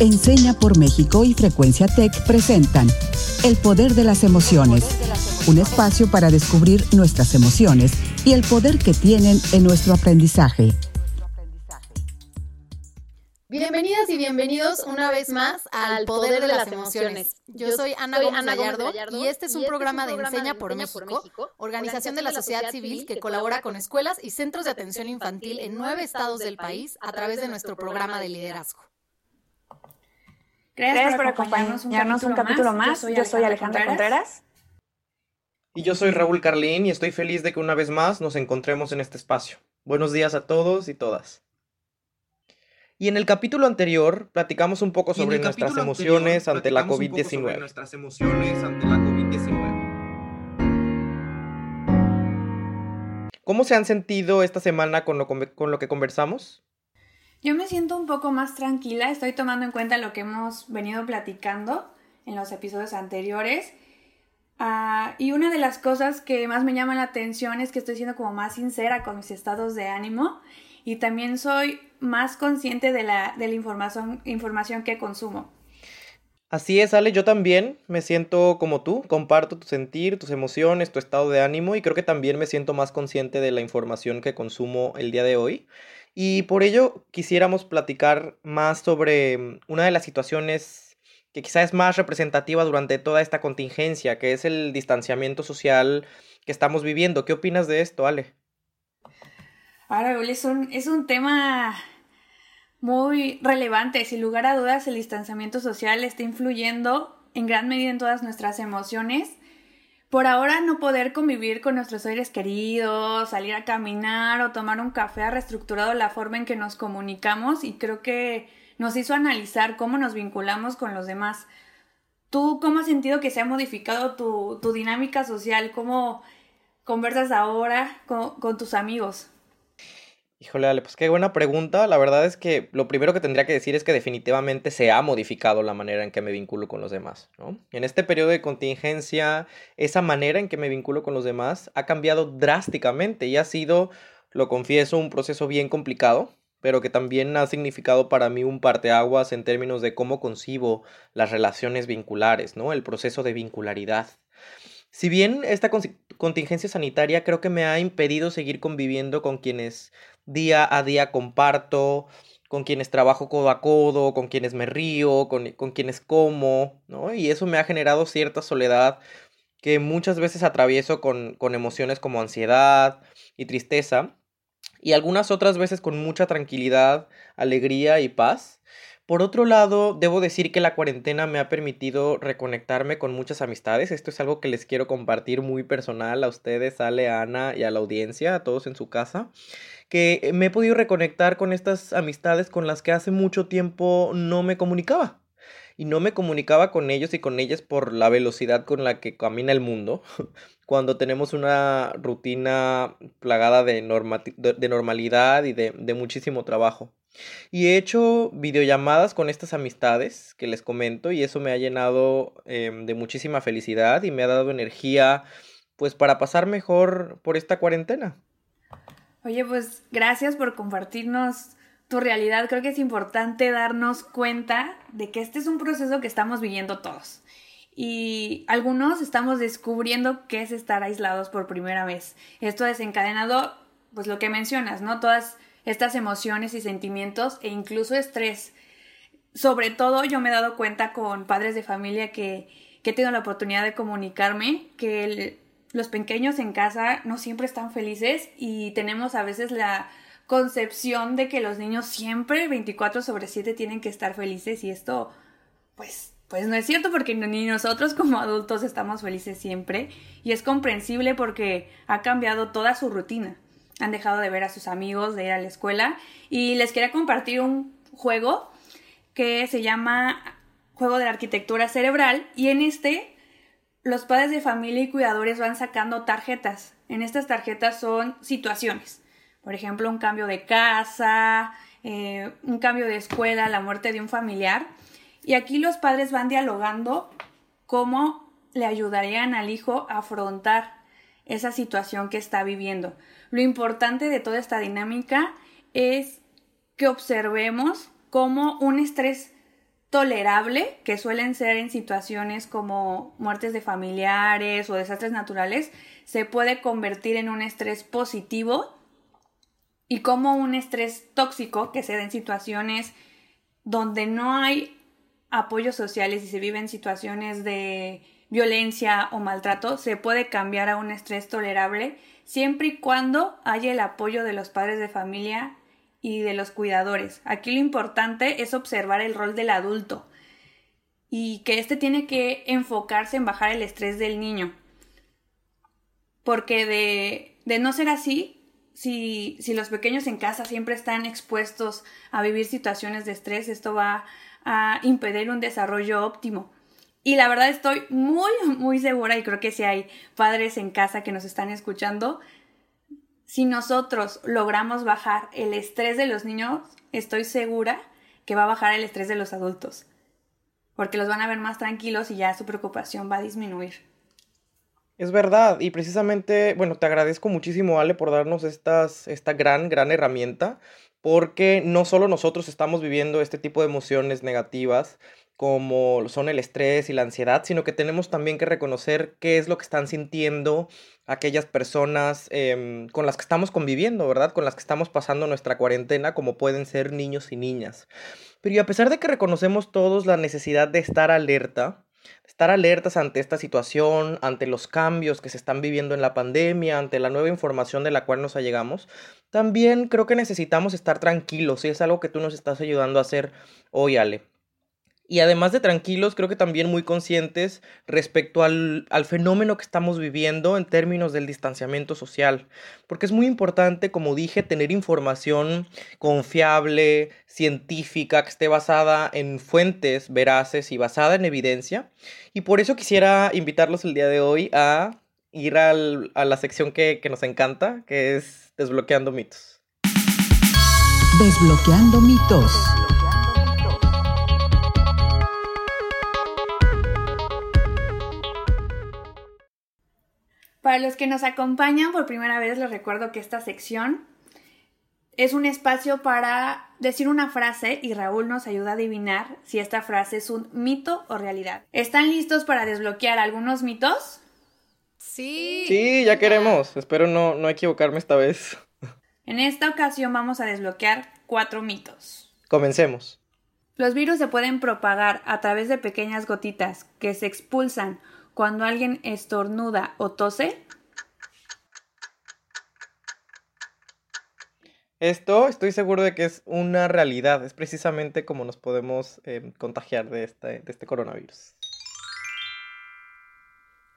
Enseña por México y Frecuencia Tech presentan El Poder de las Emociones, un espacio para descubrir nuestras emociones y el poder que tienen en nuestro aprendizaje. Bienvenidas y bienvenidos una vez más al Poder de las Emociones. Yo soy Ana Gómez Gallardo y este es un este programa de Enseña por México, organización de la sociedad civil que colabora con escuelas y centros de atención infantil en nueve estados del país a través de nuestro programa de liderazgo. Gracias, por acompañarnos un, capítulo, más. Yo soy, Alejandra Contreras. Y yo soy Raúl Carlín y estoy feliz de que una vez más nos encontremos en este espacio. Buenos días a todos y todas. Y en el capítulo anterior platicamos un poco sobre nuestras emociones ante la COVID-19. Nuestras emociones ante la COVID-19. ¿Cómo se han sentido esta semana con lo, con lo que conversamos? Yo me siento un poco más tranquila, estoy tomando en cuenta lo que hemos venido platicando en los episodios anteriores. Ah, y una de las cosas que más me llama la atención es que estoy siendo como más sincera con mis estados de ánimo y también soy más consciente de la, de la información, información que consumo. Así es, Ale, yo también me siento como tú, comparto tu sentir, tus emociones, tu estado de ánimo y creo que también me siento más consciente de la información que consumo el día de hoy. Y por ello quisiéramos platicar más sobre mm, una de las situaciones que quizá es más representativa durante toda esta contingencia, que es el distanciamiento social que estamos viviendo. ¿Qué opinas de esto, Ale? Ahora, es un, es un tema muy relevante. Sin lugar a dudas, el distanciamiento social está influyendo en gran medida en todas nuestras emociones por ahora no poder convivir con nuestros seres queridos, salir a caminar o tomar un café ha reestructurado la forma en que nos comunicamos y creo que nos hizo analizar cómo nos vinculamos con los demás. ¿Tú cómo has sentido que se ha modificado tu, tu dinámica social? ¿Cómo conversas ahora con, con tus amigos? Híjole, Ale, pues qué buena pregunta. La verdad es que lo primero que tendría que decir es que definitivamente se ha modificado la manera en que me vinculo con los demás, ¿no? En este periodo de contingencia, esa manera en que me vinculo con los demás ha cambiado drásticamente y ha sido, lo confieso, un proceso bien complicado, pero que también ha significado para mí un parteaguas en términos de cómo concibo las relaciones vinculares, ¿no? El proceso de vincularidad. Si bien esta contingencia sanitaria creo que me ha impedido seguir conviviendo con quienes día a día comparto, con quienes trabajo codo a codo, con quienes me río, con, con quienes como, ¿no? Y eso me ha generado cierta soledad que muchas veces atravieso con, con emociones como ansiedad y tristeza, y algunas otras veces con mucha tranquilidad, alegría y paz. Por otro lado, debo decir que la cuarentena me ha permitido reconectarme con muchas amistades. Esto es algo que les quiero compartir muy personal a ustedes, a Ana y a la audiencia, a todos en su casa. Que me he podido reconectar con estas amistades con las que hace mucho tiempo no me comunicaba. Y no me comunicaba con ellos y con ellas por la velocidad con la que camina el mundo. Cuando tenemos una rutina plagada de, normalidad y de muchísimo trabajo. Y he hecho videollamadas con estas amistades que les comento y eso me ha llenado em, de muchísima felicidad y me ha dado energía pues para pasar mejor por esta cuarentena. Oye, pues gracias por compartirnos tu realidad. Creo que es importante darnos cuenta de que este es un proceso que estamos viviendo todos. Y algunos estamos descubriendo qué es estar aislados por primera vez. Esto ha desencadenado, pues lo que mencionas, ¿no? Todas estas emociones y sentimientos e incluso estrés. Sobre todo yo me he dado cuenta con padres de familia que, que he tenido la oportunidad de comunicarme que los pequeños en casa no siempre están felices y tenemos a veces la concepción de que los niños siempre 24 sobre 7 tienen que estar felices y esto pues pues no es cierto porque ni nosotros como adultos estamos felices siempre y es comprensible porque ha cambiado toda su rutina han dejado de ver a sus amigos, de ir a la escuela. Y les quería compartir un juego que se llama Juego de la Arquitectura Cerebral. Y en este, los padres de familia y cuidadores van sacando tarjetas. En estas tarjetas son situaciones. Por ejemplo, un cambio de casa, eh, un cambio de escuela, la muerte de un familiar. Y aquí los padres van dialogando cómo le ayudarían al hijo a afrontar esa situación que está viviendo. Lo importante de toda esta dinámica es que observemos cómo un estrés tolerable, que suelen ser en situaciones como muertes de familiares o desastres naturales, se puede convertir en un estrés positivo y como un estrés tóxico que se da en situaciones donde no hay apoyos sociales y se viven situaciones de violencia o maltrato, se puede cambiar a un estrés tolerable siempre y cuando haya el apoyo de los padres de familia y de los cuidadores. Aquí lo importante es observar el rol del adulto y que éste tiene que enfocarse en bajar el estrés del niño. Porque de, de no ser así, si, si los pequeños en casa siempre están expuestos a vivir situaciones de estrés, esto va a impedir un desarrollo óptimo. Y la verdad estoy muy, muy segura y creo que si hay padres en casa que nos están escuchando, si nosotros logramos bajar el estrés de los niños, estoy segura que va a bajar el estrés de los adultos, porque los van a ver más tranquilos y ya su preocupación va a disminuir. Es verdad, y precisamente, bueno, te agradezco muchísimo, Ale, por darnos estas, esta gran, gran herramienta, porque no solo nosotros estamos viviendo este tipo de emociones negativas, como son el estrés y la ansiedad, sino que tenemos también que reconocer qué es lo que están sintiendo aquellas personas em, con las que estamos conviviendo, ¿verdad? Con las que estamos pasando nuestra cuarentena, como pueden ser niños y niñas. Pero a pesar de que reconocemos todos la necesidad de estar alerta, estar alertas ante esta situación, ante los cambios que se están viviendo en la pandemia, ante la nueva información de la cual nos allegamos, también creo que necesitamos estar tranquilos y es algo que tú nos estás ayudando a hacer hoy, Ale y además de tranquilos, creo que también muy conscientes respecto al, fenómeno que estamos viviendo en términos del distanciamiento social. Porque es muy importante, como dije, tener información confiable, científica, que esté basada en fuentes veraces y basada en evidencia. Y por eso quisiera invitarlos el día de hoy a ir a la sección que, que nos encanta, que es Desbloqueando mitos. Desbloqueando mitos. Para los que nos acompañan por primera vez, les recuerdo que esta sección es un espacio para decir una frase y Raúl nos ayuda a adivinar si esta frase es un mito o realidad. ¿Están listos para desbloquear algunos mitos? Sí. Sí, ya queremos. Espero no, no equivocarme esta vez. En esta ocasión vamos a desbloquear cuatro mitos. Comencemos. Los virus se pueden propagar a través de pequeñas gotitas que se expulsan cuando alguien estornuda o tose? Esto estoy seguro de que es una realidad, es precisamente como nos podemos eh, contagiar de este, de este coronavirus.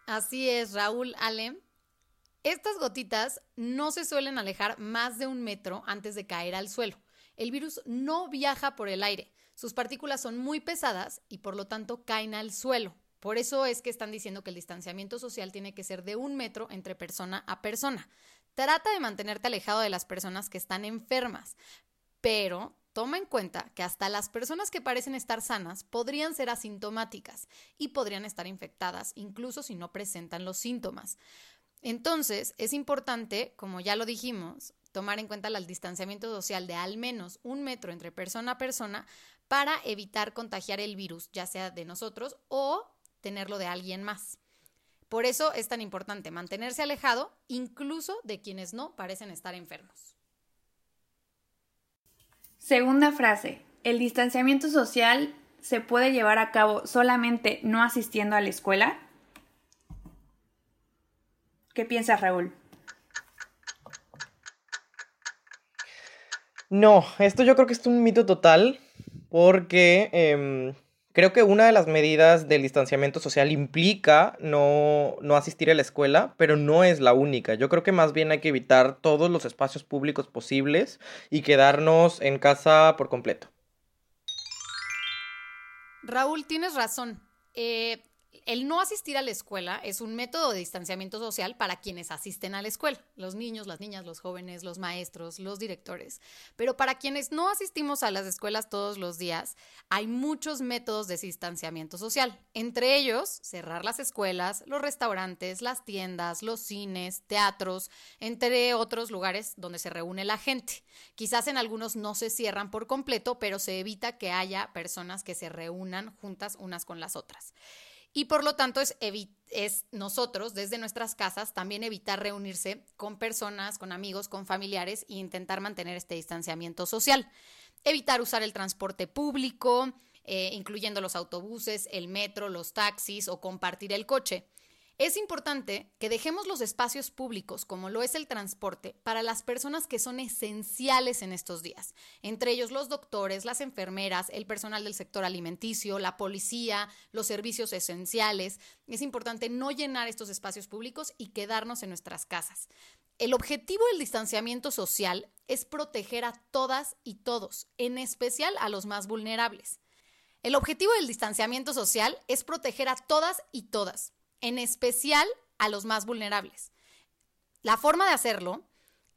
Así es, Raúl Ale. Estas gotitas no se suelen alejar más de un metro antes de caer al suelo. El virus no viaja por el aire. Sus partículas son muy pesadas y por lo tanto caen al suelo. Por eso es que están diciendo que el distanciamiento social tiene que ser de un metro entre persona a persona. Trata de mantenerte alejado de las personas que están enfermas, pero toma en cuenta que hasta las personas que parecen estar sanas podrían ser asintomáticas y podrían estar infectadas, incluso si no presentan los síntomas. Entonces, es importante, como ya lo dijimos, tomar en cuenta el distanciamiento social de al menos un metro entre persona a persona para evitar contagiar el virus, ya sea de nosotros o tenerlo de alguien más. Por eso es tan importante mantenerse alejado incluso de quienes no parecen estar enfermos. Segunda frase. ¿El distanciamiento social se puede llevar a cabo solamente no asistiendo a la escuela? ¿Qué piensas, Raúl? No, esto yo creo que es un mito total porque em, Creo que una de las medidas del distanciamiento social implica no, asistir a la escuela, pero no es la única. Yo creo que más bien hay que evitar todos los espacios públicos posibles y quedarnos en casa por completo. Raúl, tienes razón. Eh, el no asistir a la escuela es un método de distanciamiento social para quienes asisten a la escuela, los niños, las niñas, los jóvenes, los maestros, los directores. Pero para quienes no asistimos a las escuelas todos los días, hay muchos métodos de distanciamiento social. Entre ellos, cerrar las escuelas, los restaurantes, las tiendas, los cines, teatros, entre otros lugares donde se reúne la gente. Quizás en algunos no se cierran por completo, pero se evita que haya personas que se reúnan juntas unas con las otras. Y por lo tanto es, es nosotros desde nuestras casas también evitar reunirse con personas, con amigos, con familiares e intentar mantener este distanciamiento social. Evitar usar el transporte público, eh, incluyendo los autobuses, el metro, los taxis o compartir el coche. Es importante que dejemos los espacios públicos, como lo es el transporte, para las personas que son esenciales en estos días, entre ellos los doctores, las enfermeras, el personal del sector alimenticio, la policía, los servicios esenciales. Es importante no llenar estos espacios públicos y quedarnos en nuestras casas. El objetivo del distanciamiento social es proteger a todas y todos, en especial a los más vulnerables. El objetivo del distanciamiento social es proteger a todas y todas en especial a los más vulnerables. La forma de hacerlo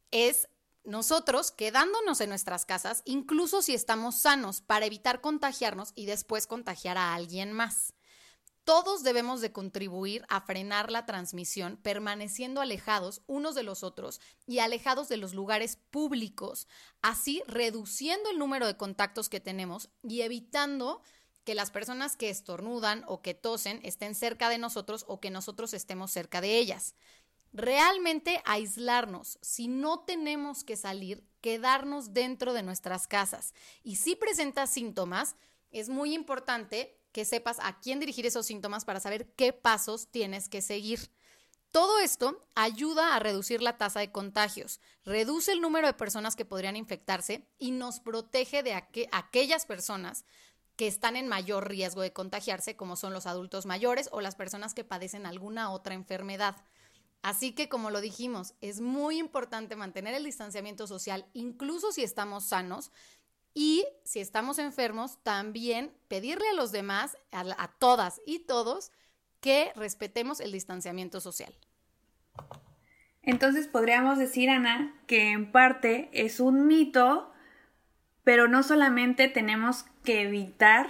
es nosotros quedándonos en nuestras casas, incluso si estamos sanos, para evitar contagiarnos y después contagiar a alguien más. Todos debemos de contribuir a frenar la transmisión permaneciendo alejados unos de los otros y alejados de los lugares públicos, así reduciendo el número de contactos que tenemos y evitando que las personas que estornudan o que tosen estén cerca de nosotros o que nosotros estemos cerca de ellas. Realmente aislarnos, si no tenemos que salir, quedarnos dentro de nuestras casas. Y si presentas síntomas, es muy importante que sepas a quién dirigir esos síntomas para saber qué pasos tienes que seguir. Todo esto ayuda a reducir la tasa de contagios, reduce el número de personas que podrían infectarse y nos protege de aquellas personas que están en mayor riesgo de contagiarse, como son los adultos mayores o las personas que padecen alguna otra enfermedad. Así que, como lo dijimos, es muy importante mantener el distanciamiento social, incluso si estamos sanos, y si estamos enfermos, también pedirle a los demás, a, todas y todos, que respetemos el distanciamiento social. Entonces podríamos decir, Ana, que en parte es un mito pero no solamente tenemos que evitar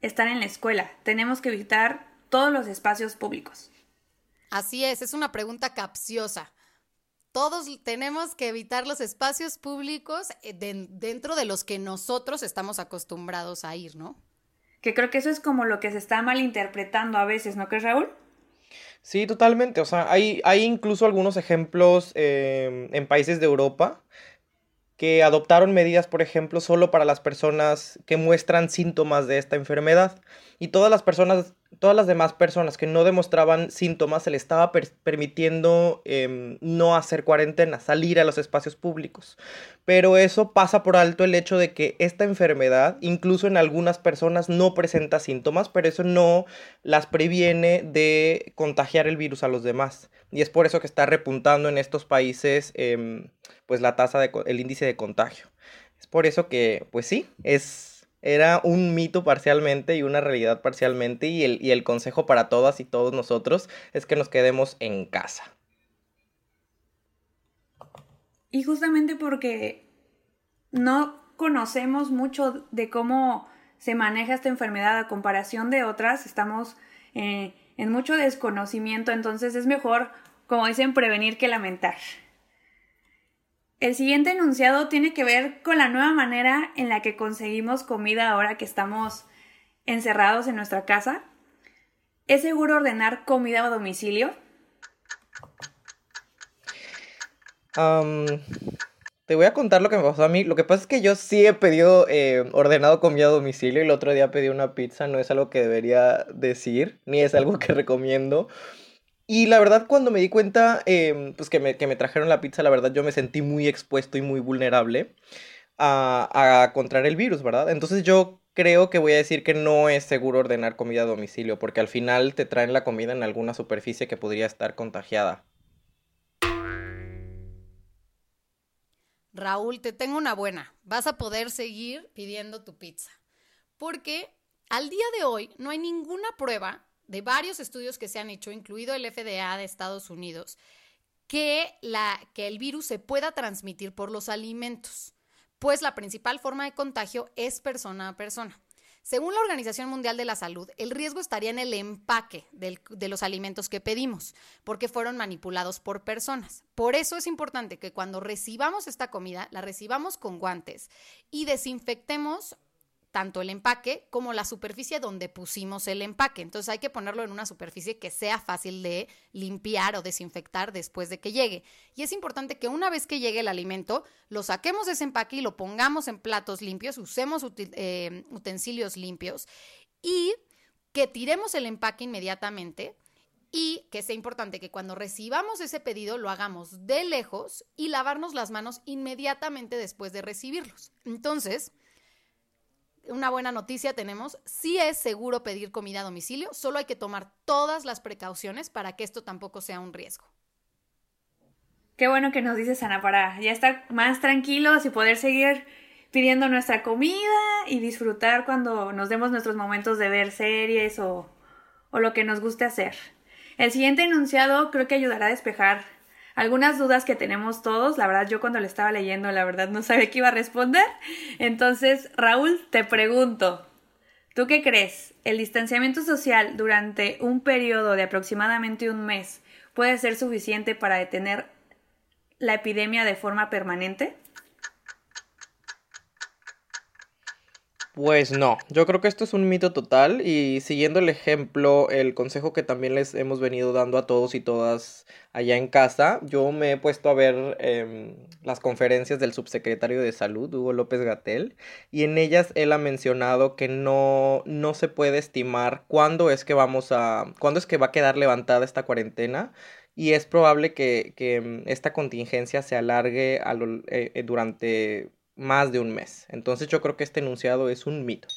estar en la escuela, tenemos que evitar todos los espacios públicos. Así es, es una pregunta capciosa. Todos tenemos que evitar los espacios públicos eh, dentro de los que nosotros estamos acostumbrados a ir, ¿no? Que creo que eso es como lo que se está malinterpretando a veces, ¿no crees, Raúl? Sí, totalmente. O sea, hay, hay incluso algunos ejemplos eh, en países de Europa que adoptaron medidas, por ejemplo, solo para las personas que muestran síntomas de esta enfermedad. Y todas las personas, todas las demás personas que no demostraban síntomas, se les estaba permitiendo em, no hacer cuarentena, salir a los espacios públicos. Pero eso pasa por alto el hecho de que esta enfermedad, incluso en algunas personas, no presenta síntomas, pero eso no las previene de contagiar el virus a los demás. Y es por eso que está repuntando en estos países em, pues la tasa de el índice de contagio. Es por eso que, pues sí, es, era un mito parcialmente y una realidad parcialmente y el, y el consejo para todas y todos nosotros es que nos quedemos en casa. Y justamente porque no conocemos mucho de cómo se maneja esta enfermedad a comparación de otras, estamos eh, en mucho desconocimiento, entonces es mejor, como dicen, prevenir que lamentar. El siguiente enunciado tiene que ver con la nueva manera en la que conseguimos comida ahora que estamos encerrados en nuestra casa. ¿Es seguro ordenar comida a domicilio? te voy a contar lo que me pasó a mí. Lo que pasa es que yo sí he pedido, eh, ordenado comida a domicilio y el otro día pedí una pizza. No es algo que debería decir, ni es algo que recomiendo. Y la verdad, cuando me di cuenta, em, pues que me, que me, trajeron la pizza, la verdad yo me sentí muy expuesto y muy vulnerable a, a contraer el virus, ¿verdad? Entonces yo creo que voy a decir que no es seguro ordenar comida a domicilio, porque al final te traen la comida en alguna superficie que podría estar contagiada. Raúl, te tengo una buena. Vas a poder seguir pidiendo tu pizza. Porque al día de hoy no hay ninguna prueba de varios estudios que se han hecho, incluido el FDA de Estados Unidos, que, la, que el virus se pueda transmitir por los alimentos, pues la principal forma de contagio es persona a persona. Según la Organización Mundial de la Salud, el riesgo estaría en el empaque de los alimentos que pedimos, porque fueron manipulados por personas. Por eso es importante que cuando recibamos esta comida, la recibamos con guantes y desinfectemos tanto el empaque como la superficie donde pusimos el empaque. Entonces hay que ponerlo en una superficie que sea fácil de limpiar o desinfectar después de que llegue. Y es importante que una vez que llegue el alimento, lo saquemos de ese empaque y lo pongamos en platos limpios, usemos eh, utensilios limpios y que tiremos el empaque inmediatamente y que sea importante que cuando recibamos ese pedido lo hagamos de lejos y lavarnos las manos inmediatamente después de recibirlos. Entonces, una buena noticia tenemos, sí es seguro pedir comida a domicilio, solo hay que tomar todas las precauciones para que esto tampoco sea un riesgo. Qué bueno que nos dices, Ana, para ya estar más tranquilos y poder seguir pidiendo nuestra comida y disfrutar cuando nos demos nuestros momentos de ver series o, o lo que nos guste hacer. El siguiente enunciado creo que ayudará a despejar algunas dudas que tenemos todos. La verdad, yo cuando le estaba leyendo, la verdad no sabía qué iba a responder. Entonces, Raúl, te pregunto, ¿tú qué crees? ¿El distanciamiento social durante un periodo de aproximadamente un mes puede ser suficiente para detener la epidemia de forma permanente? Pues no, yo creo que esto es un mito total y siguiendo el ejemplo, el consejo que también les hemos venido dando a todos y todas allá en casa, yo me he puesto a ver em, las conferencias del subsecretario de Salud, Hugo López Gatel, y en ellas él ha mencionado que no, no se puede estimar cuándo es que vamos a, cuándo es que va a quedar levantada esta cuarentena y es probable que, que em, esta contingencia se alargue a eh, eh, durante más de un mes. Entonces yo creo que este enunciado es un mito.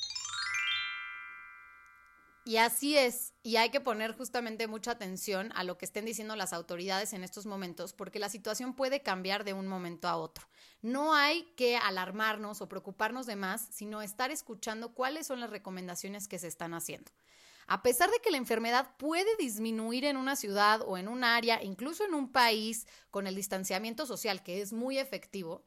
Y así es, y hay que poner justamente mucha atención a lo que estén diciendo las autoridades en estos momentos, porque la situación puede cambiar de un momento a otro. No hay que alarmarnos o preocuparnos de más, sino estar escuchando cuáles son las recomendaciones que se están haciendo. A pesar de que la enfermedad puede disminuir en una ciudad o en un área, incluso en un país, con el distanciamiento social, que es muy efectivo,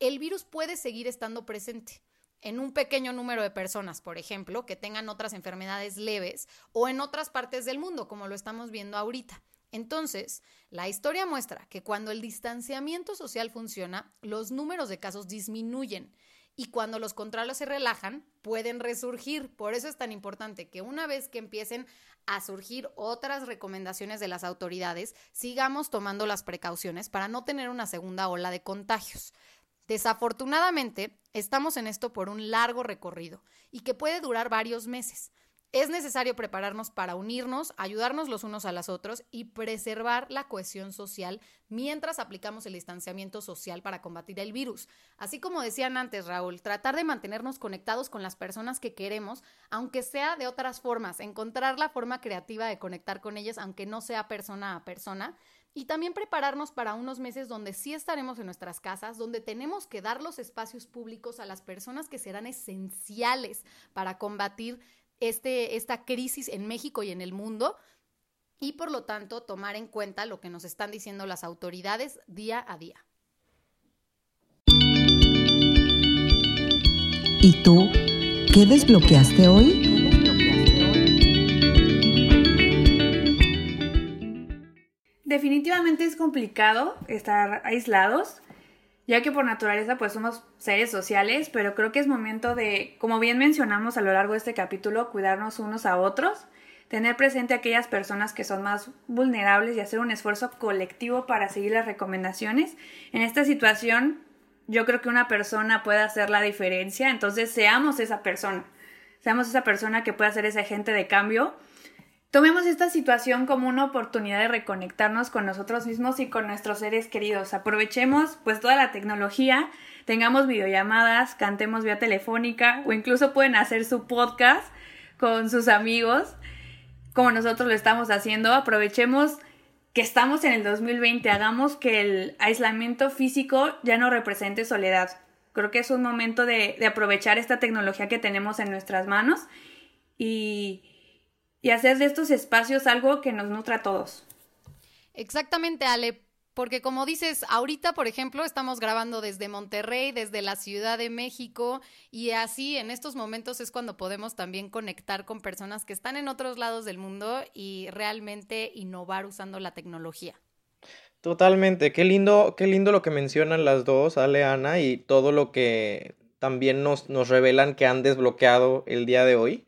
el virus puede seguir estando presente en un pequeño número de personas, por ejemplo, que tengan otras enfermedades leves o en otras partes del mundo, como lo estamos viendo ahorita. Entonces, la historia muestra que cuando el distanciamiento social funciona, los números de casos disminuyen y cuando los controles se relajan, pueden resurgir. Por eso es tan importante que una vez que empiecen a surgir otras recomendaciones de las autoridades, sigamos tomando las precauciones para no tener una segunda ola de contagios. Desafortunadamente, estamos en esto por un largo recorrido y que puede durar varios meses. Es necesario prepararnos para unirnos, ayudarnos los unos a los otros y preservar la cohesión social mientras aplicamos el distanciamiento social para combatir el virus. Así como decían antes, Raúl, tratar de mantenernos conectados con las personas que queremos, aunque sea de otras formas, encontrar la forma creativa de conectar con ellas, aunque no sea persona a persona, y también prepararnos para unos meses donde sí estaremos en nuestras casas, donde tenemos que dar los espacios públicos a las personas que serán esenciales para combatir este, esta crisis en México y en el mundo y por lo tanto tomar en cuenta lo que nos están diciendo las autoridades día a día. ¿Y tú qué desbloqueaste hoy? Definitivamente es complicado estar aislados, ya que por naturaleza pues somos seres sociales, pero creo que es momento de, como bien mencionamos a lo largo de este capítulo, cuidarnos unos a otros, tener presente a aquellas personas que son más vulnerables y hacer un esfuerzo colectivo para seguir las recomendaciones. En esta situación yo creo que una persona puede hacer la diferencia, entonces seamos esa persona, seamos esa persona que puede hacer ese agente de cambio Tomemos esta situación como una oportunidad de reconectarnos con nosotros mismos y con nuestros seres queridos. Aprovechemos pues toda la tecnología, tengamos videollamadas, cantemos vía telefónica o incluso pueden hacer su podcast con sus amigos como nosotros lo estamos haciendo. Aprovechemos que estamos en el 2020, hagamos que el aislamiento físico ya no represente soledad. Creo que es un momento de, de aprovechar esta tecnología que tenemos en nuestras manos y y hacer de estos espacios algo que nos nutra a todos. Exactamente, Ale. Porque como dices, ahorita, por ejemplo, estamos grabando desde Monterrey, desde la Ciudad de México, y así en estos momentos es cuando podemos también conectar con personas que están en otros lados del mundo y realmente innovar usando la tecnología. Totalmente, qué lindo, qué lindo lo que mencionan las dos, Ale, Ana, y todo lo que también nos, nos revelan que han desbloqueado el día de hoy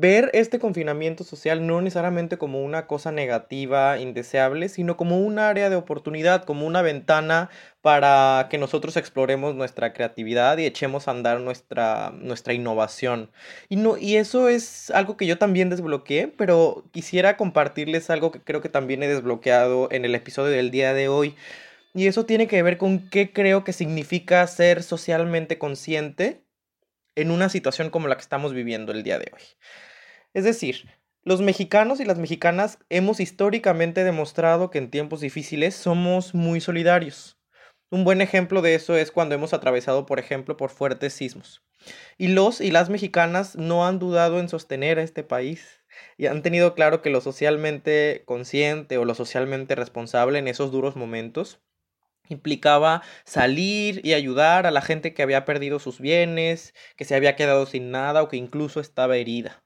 ver este confinamiento social no necesariamente como una cosa negativa, indeseable, sino como un área de oportunidad, como una ventana para que nosotros exploremos nuestra creatividad y echemos a andar nuestra, nuestra innovación. Y, no, y eso es algo que yo también desbloqueé, pero quisiera compartirles algo que creo que también he desbloqueado en el episodio del día de hoy. Y eso tiene que ver con qué creo que significa ser socialmente consciente en una situación como la que estamos viviendo el día de hoy. Es decir, los mexicanos y las mexicanas hemos históricamente demostrado que en tiempos difíciles somos muy solidarios. Un buen ejemplo de eso es cuando hemos atravesado, por ejemplo, por fuertes sismos. Y los y las mexicanas no han dudado en sostener a este país y han tenido claro que lo socialmente consciente o lo socialmente responsable en esos duros momentos implicaba salir y ayudar a la gente que había perdido sus bienes, que se había quedado sin nada o que incluso estaba herida.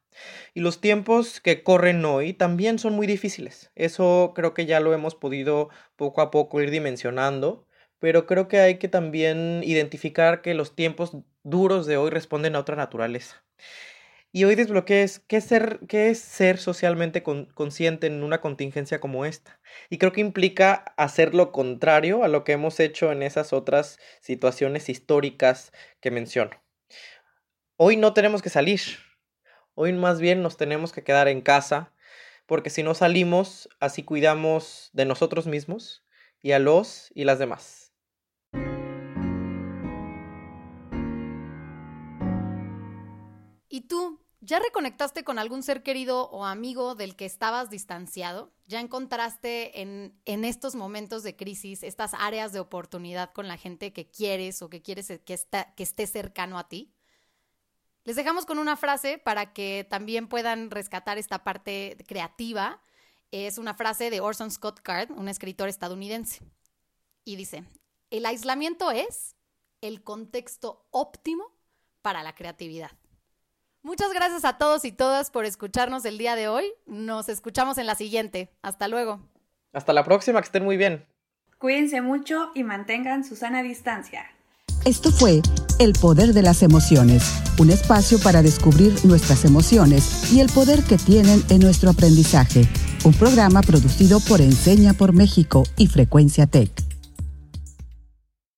Y los tiempos que corren hoy también son muy difíciles. Eso creo que ya lo hemos podido poco a poco ir dimensionando, pero creo que hay que también identificar que los tiempos duros de hoy responden a otra naturaleza. Y hoy desbloqueé qué, ser, qué es ser socialmente consciente en una contingencia como esta. Y creo que implica hacer lo contrario a lo que hemos hecho en esas otras situaciones históricas que menciono. Hoy no tenemos que salir, Hoy más bien nos tenemos que quedar en casa, porque si no salimos, así cuidamos de nosotros mismos y a los y las demás. ¿Ya reconectaste con algún ser querido o amigo del que estabas distanciado? ¿Ya encontraste en, en, estos momentos de crisis estas áreas de oportunidad con la gente que quieres o que quieres que, que esté cercano a ti? Les dejamos con una frase para que también puedan rescatar esta parte creativa. Es una frase de Orson Scott Card, un escritor estadounidense. Y dice, el aislamiento es el contexto óptimo para la creatividad. Muchas gracias a todos y todas por escucharnos el día de hoy. Nos escuchamos en la siguiente. Hasta luego. Hasta la próxima, que estén muy bien. Cuídense mucho y mantengan su sana distancia. Esto fue El Poder de las Emociones, un espacio para descubrir nuestras emociones y el poder que tienen en nuestro aprendizaje. Un programa producido por Enseña por México y Frecuencia Tech.